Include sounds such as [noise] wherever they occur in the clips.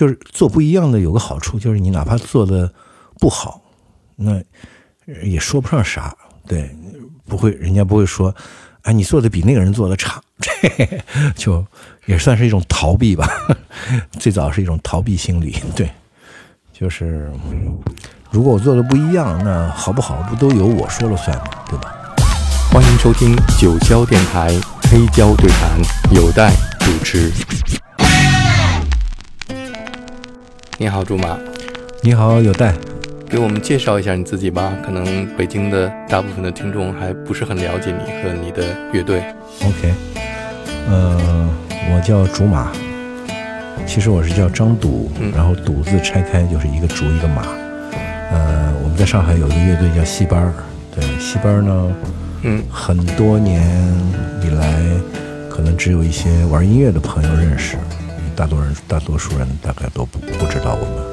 就是做不一样的有个好处，就是你哪怕做的不好，那也说不上啥，对，不会，人家不会说，哎，你做的比那个人做的差，这 [laughs] 就也算是一种逃避吧。[laughs] 最早是一种逃避心理，对，就是如果我做的不一样，那好不好不都由我说了算吗？对吧？欢迎收听九霄电台黑胶对谈，有待主持。你好，竹马。你好，有待。给我们介绍一下你自己吧。可能北京的大部分的听众还不是很了解你和你的乐队。OK，呃，我叫竹马，其实我是叫张赌，然后赌字拆开就是一个竹一个马。呃，我们在上海有一个乐队叫戏班儿，对，戏班儿呢，嗯，很多年以来，可能只有一些玩音乐的朋友认识，大多人大多数人大概都不不知道我们。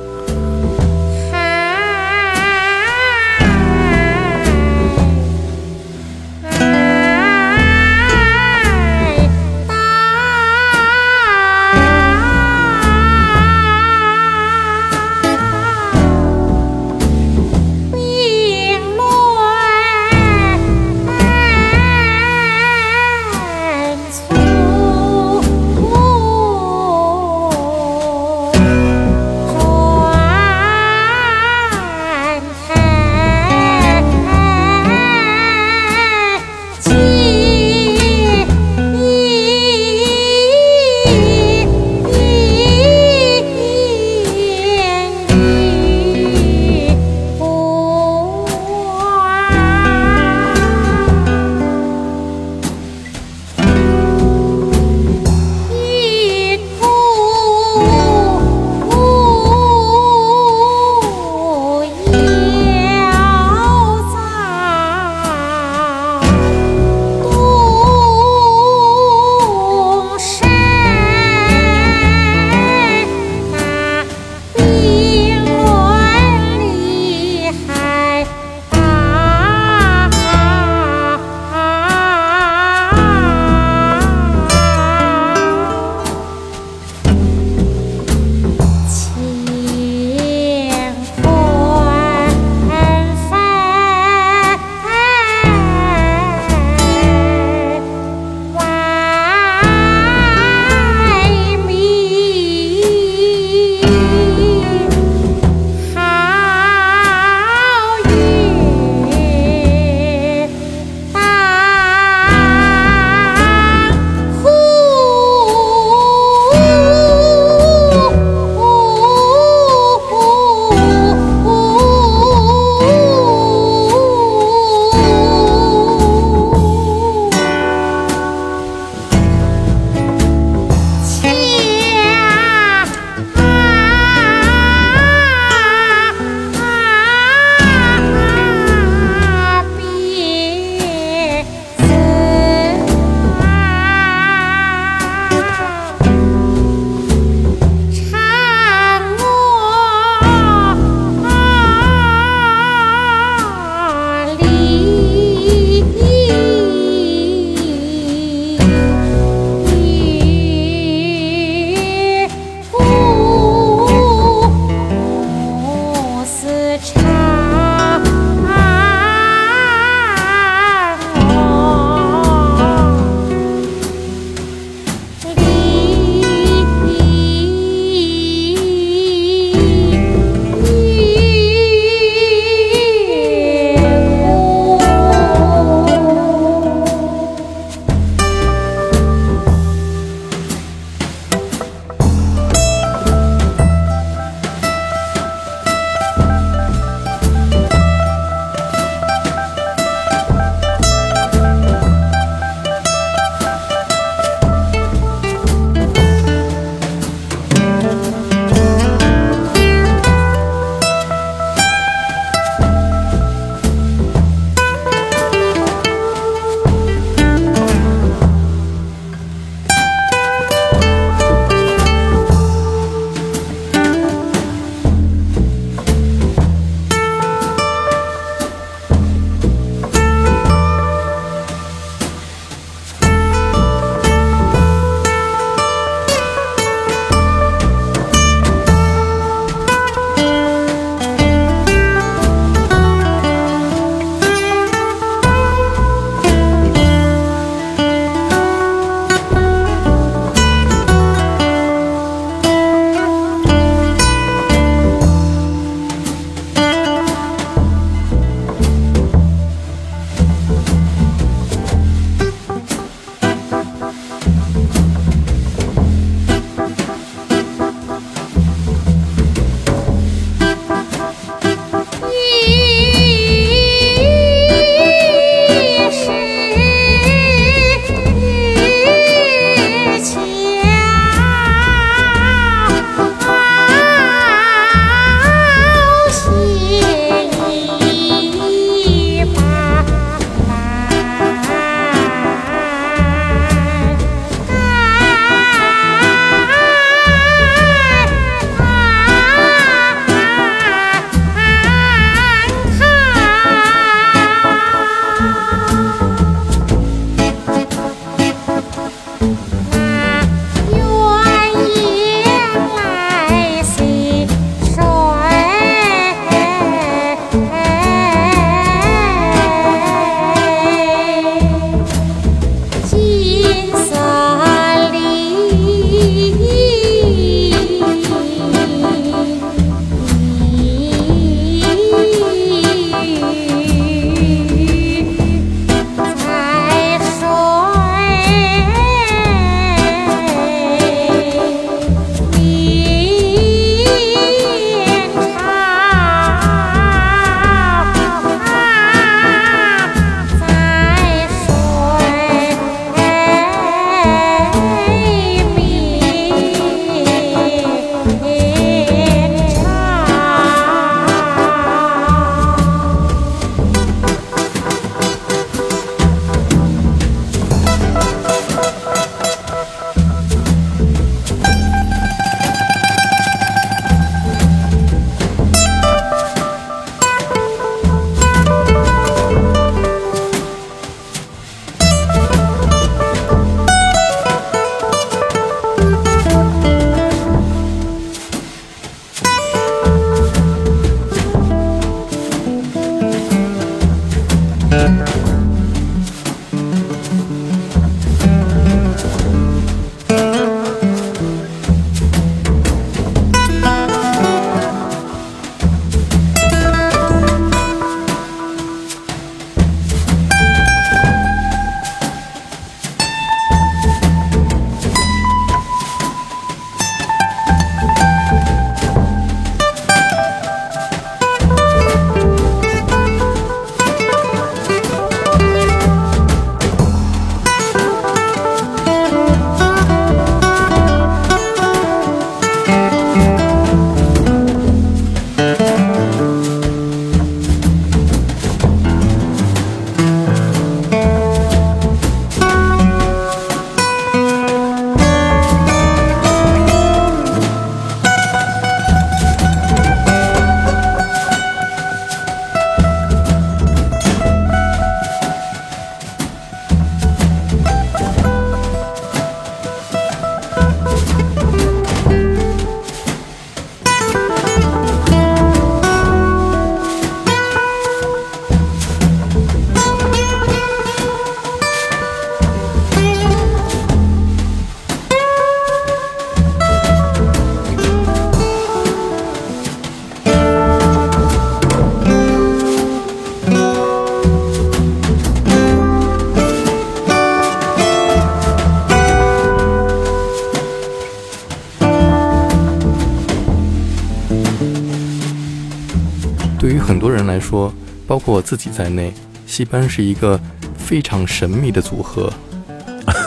说，包括我自己在内，戏班是一个非常神秘的组合，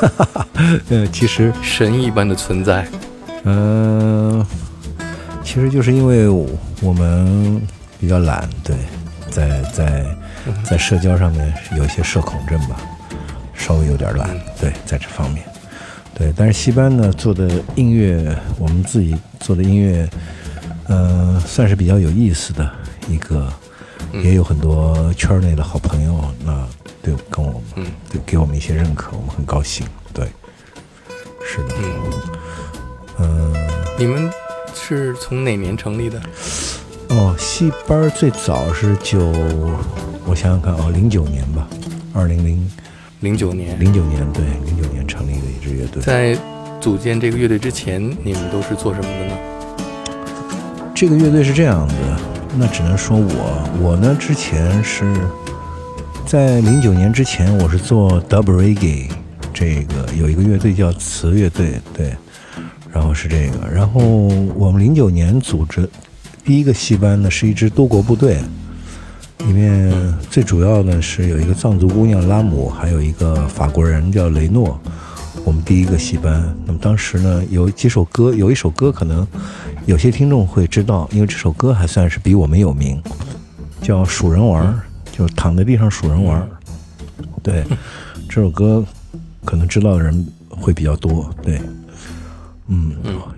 [laughs] 呃，其实，神一般的存在。嗯、其实就是因为我们比较懒，对，在在在社交上面有一些社恐症吧，稍微有点懒，对，在这方面，对。但是戏班呢做的音乐，我们自己做的音乐，嗯、算是比较有意思的一个，也有很多圈内的好朋友，那对跟我们，嗯对给我们一些认可，我们很高兴，对，是的，嗯。你们是从哪年成立的？哦，戏班最早是九，我想想看哦，零九年吧，二零零零九年。零九年，对，零九年成立的一支乐队。在组建这个乐队之前，你们都是做什么的呢？这个乐队是这样的，那只能说我，我呢之前是在零九年之前，我是做 double reggae，这个有一个乐队叫词乐队，对，然后是这个，然后我们零九年组织第一个戏班呢是一支多国部队，里面最主要的是有一个藏族姑娘拉姆，还有一个法国人叫雷诺。我们第一个戏班，那么当时呢有几首歌，有一首歌可能有些听众会知道，因为这首歌还算是比我们有名，叫《数人玩儿》，就是躺在地上数人玩儿。对，这首歌可能知道的人会比较多。对，嗯，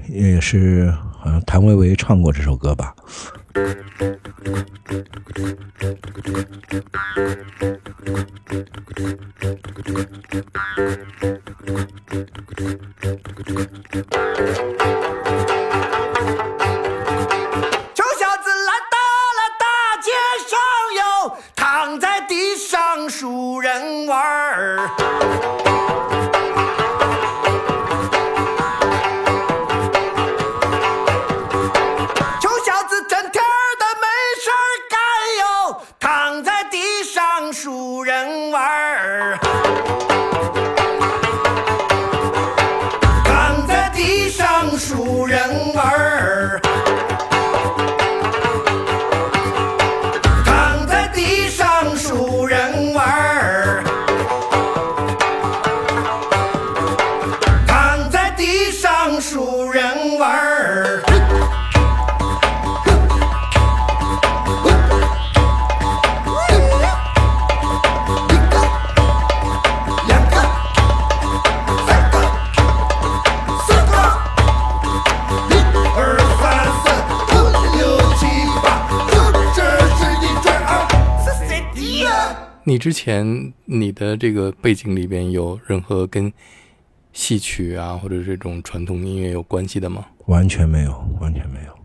也是好像谭维维唱过这首歌吧。臭小子来到了大街上哟，躺在地上数人玩儿。你之前你的这个背景里边有任何跟戏曲啊或者这种传统音乐有关系的吗？完全没有，完全没有，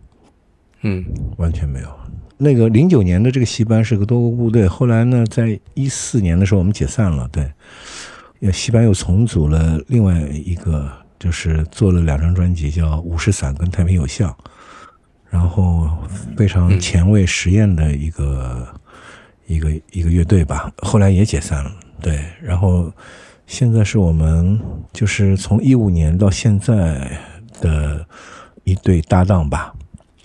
嗯完全没有。那个零九年的这个戏班是个多个部队，后来呢，在一四年的时候我们解散了，对，也戏班又重组了另外一个，就是做了两张专辑，叫《五十散》跟《太平有象》，然后非常前卫实验的一个、一个一个乐队吧，后来也解散了，对，然后现在是我们就是从一五年到现在的一对搭档吧，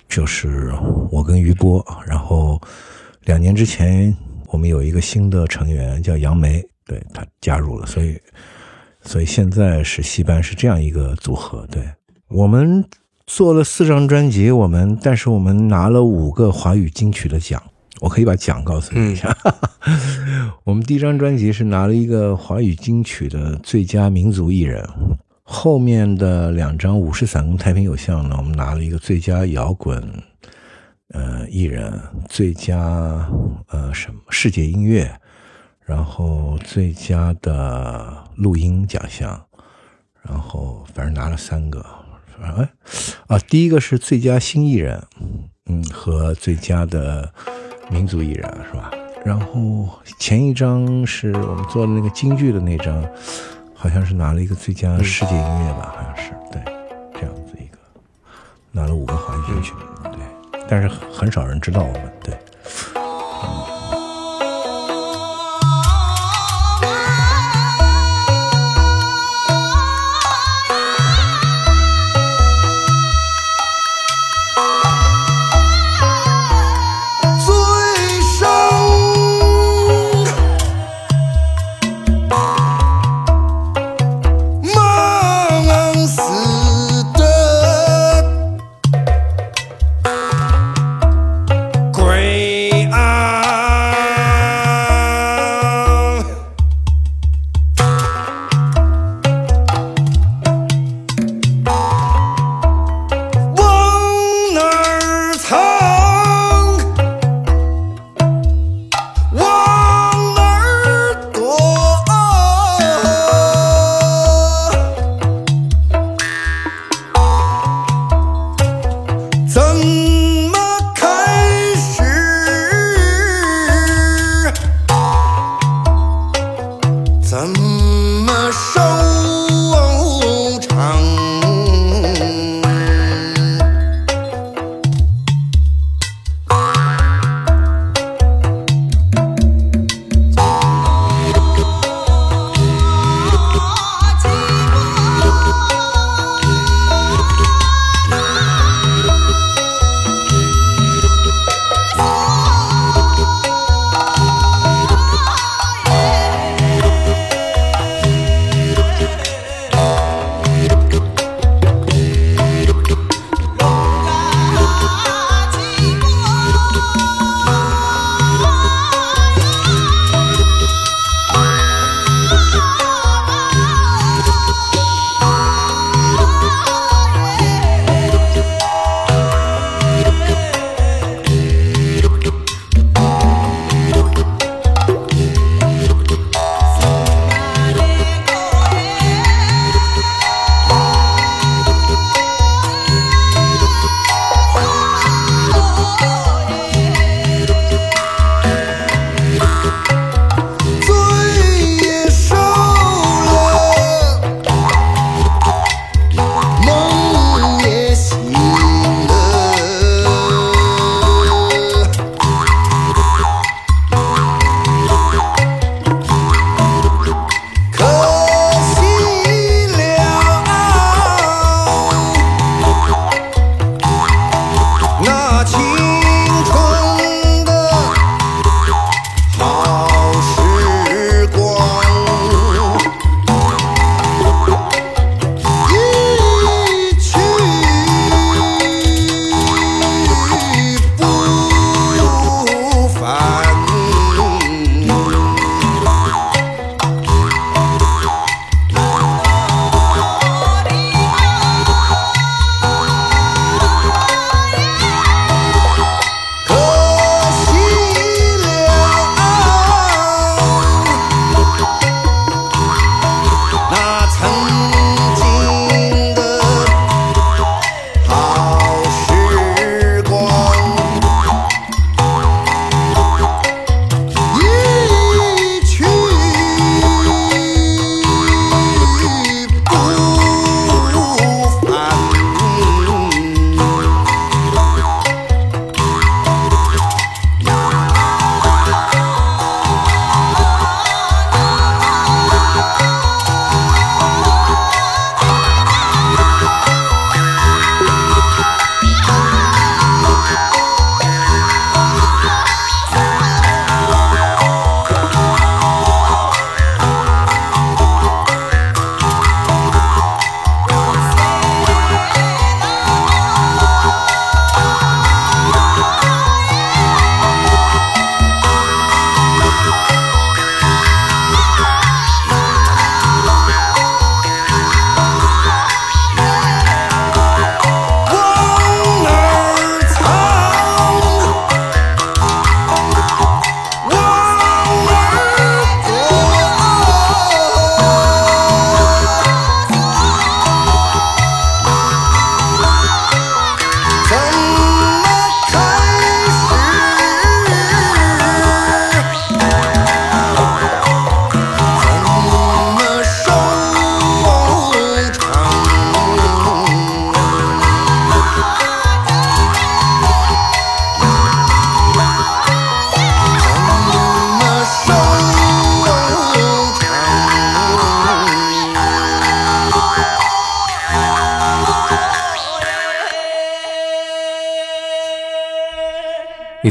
就是我跟于波，然后两年之前我们有一个新的成员叫杨梅，对他加入了，所以所以现在是戏班是这样一个组合。对我们做了四张专辑，我们但是我们拿了五个华语金曲的奖，我可以把奖告诉你一下。[laughs] 我们第一张专辑是拿了一个华语金曲的最佳民族艺人，后面的两张《五十散》跟《太平有象》呢，我们拿了一个最佳摇滚呃艺人、最佳呃什么世界音乐，然后最佳的录音奖项，然后反正拿了三个，反正哎啊，第一个是最佳新艺人，嗯，和最佳的民族艺人是吧？然后前一张是我们做的那个京剧的那张，好像是拿了一个最佳世界音乐吧，好像是对，这样子一个，拿了五个华语金曲，对，但是很少人知道我们，对。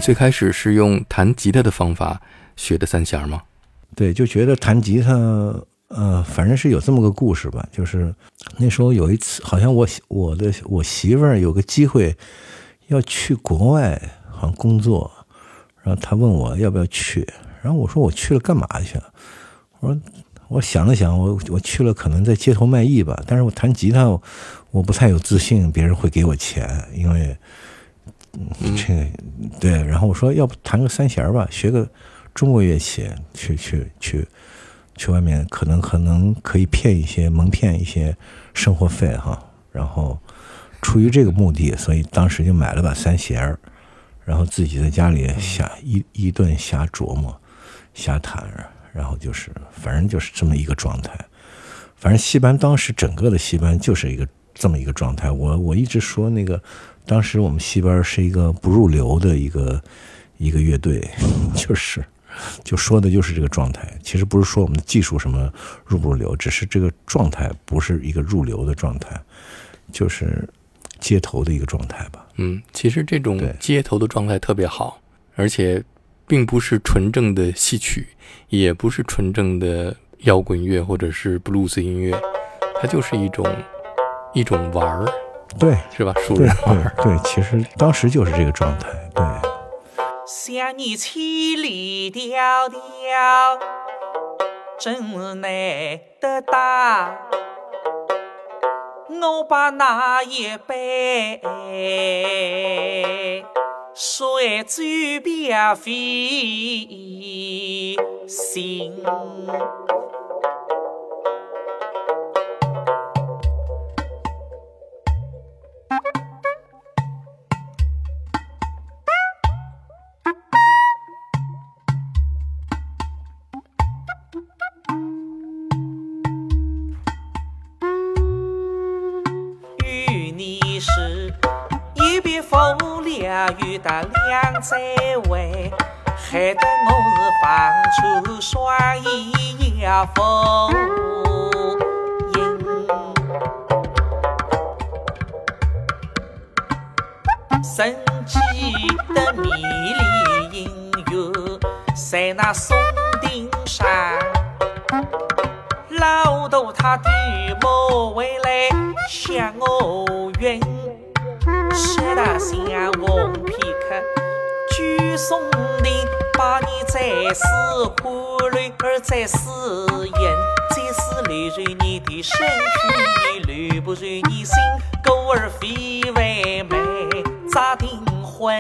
最开始是用弹吉他的方法学的三弦吗？对，就觉得弹吉他，呃，反正是有这么个故事吧。就是那时候有一次，好像我我的我媳妇儿有个机会要去国外，好像工作，然后她问我要不要去，然后我说我去了干嘛去？我说我想了想，我我去了可能在街头卖艺吧，但是我弹吉他，我不太有自信，别人会给我钱，因为。嗯，这个对，然后我说要不弹个三弦儿吧，学个中国乐器，去去去去外面，可能可能可以骗一些蒙骗一些生活费哈。然后出于这个目的，所以当时就买了把三弦儿，然后自己在家里瞎一一顿瞎琢磨、瞎弹，然后就是反正就是这么一个状态。反正戏班当时整个的戏班就是一个这么一个状态。我我一直说那个。当时我们戏班是一个不入流的一个一个乐队，[laughs] 就是就说的就是这个状态。其实不是说我们的技术什么入不入流，只是这个状态不是一个入流的状态，就是街头的一个状态吧。嗯，其实这种街头的状态特别好，而且并不是纯正的戏曲，也不是纯正的摇滚乐或者是布鲁斯音乐，它就是一种一种玩儿，对是吧？熟对人玩儿。对对，其实当时就是这个状态。对，想你千里迢迢，真难得到。我把那一杯水酒别费心。两载外，害得我放出双翼要否应。生计的迷离音乐，在那松顶上。老头他的母回来向我愿，十大相逢片刻举松顶，把你再思欢恋而再思怨，再思泪如你的身躯，留不住你心，狗儿非为美，咋订婚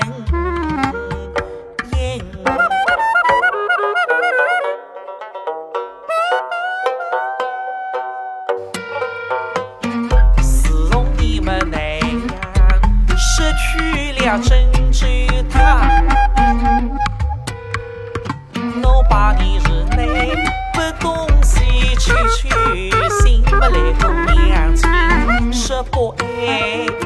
亲，十八年。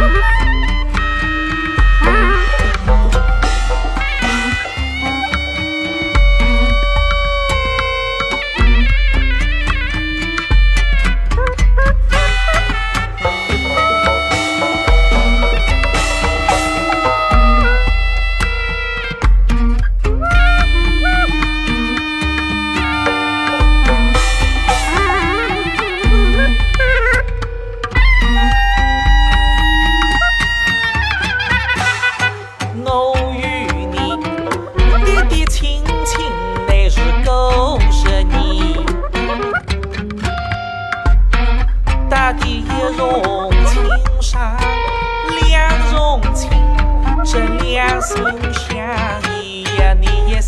Woohoo! 不想你呀，你也。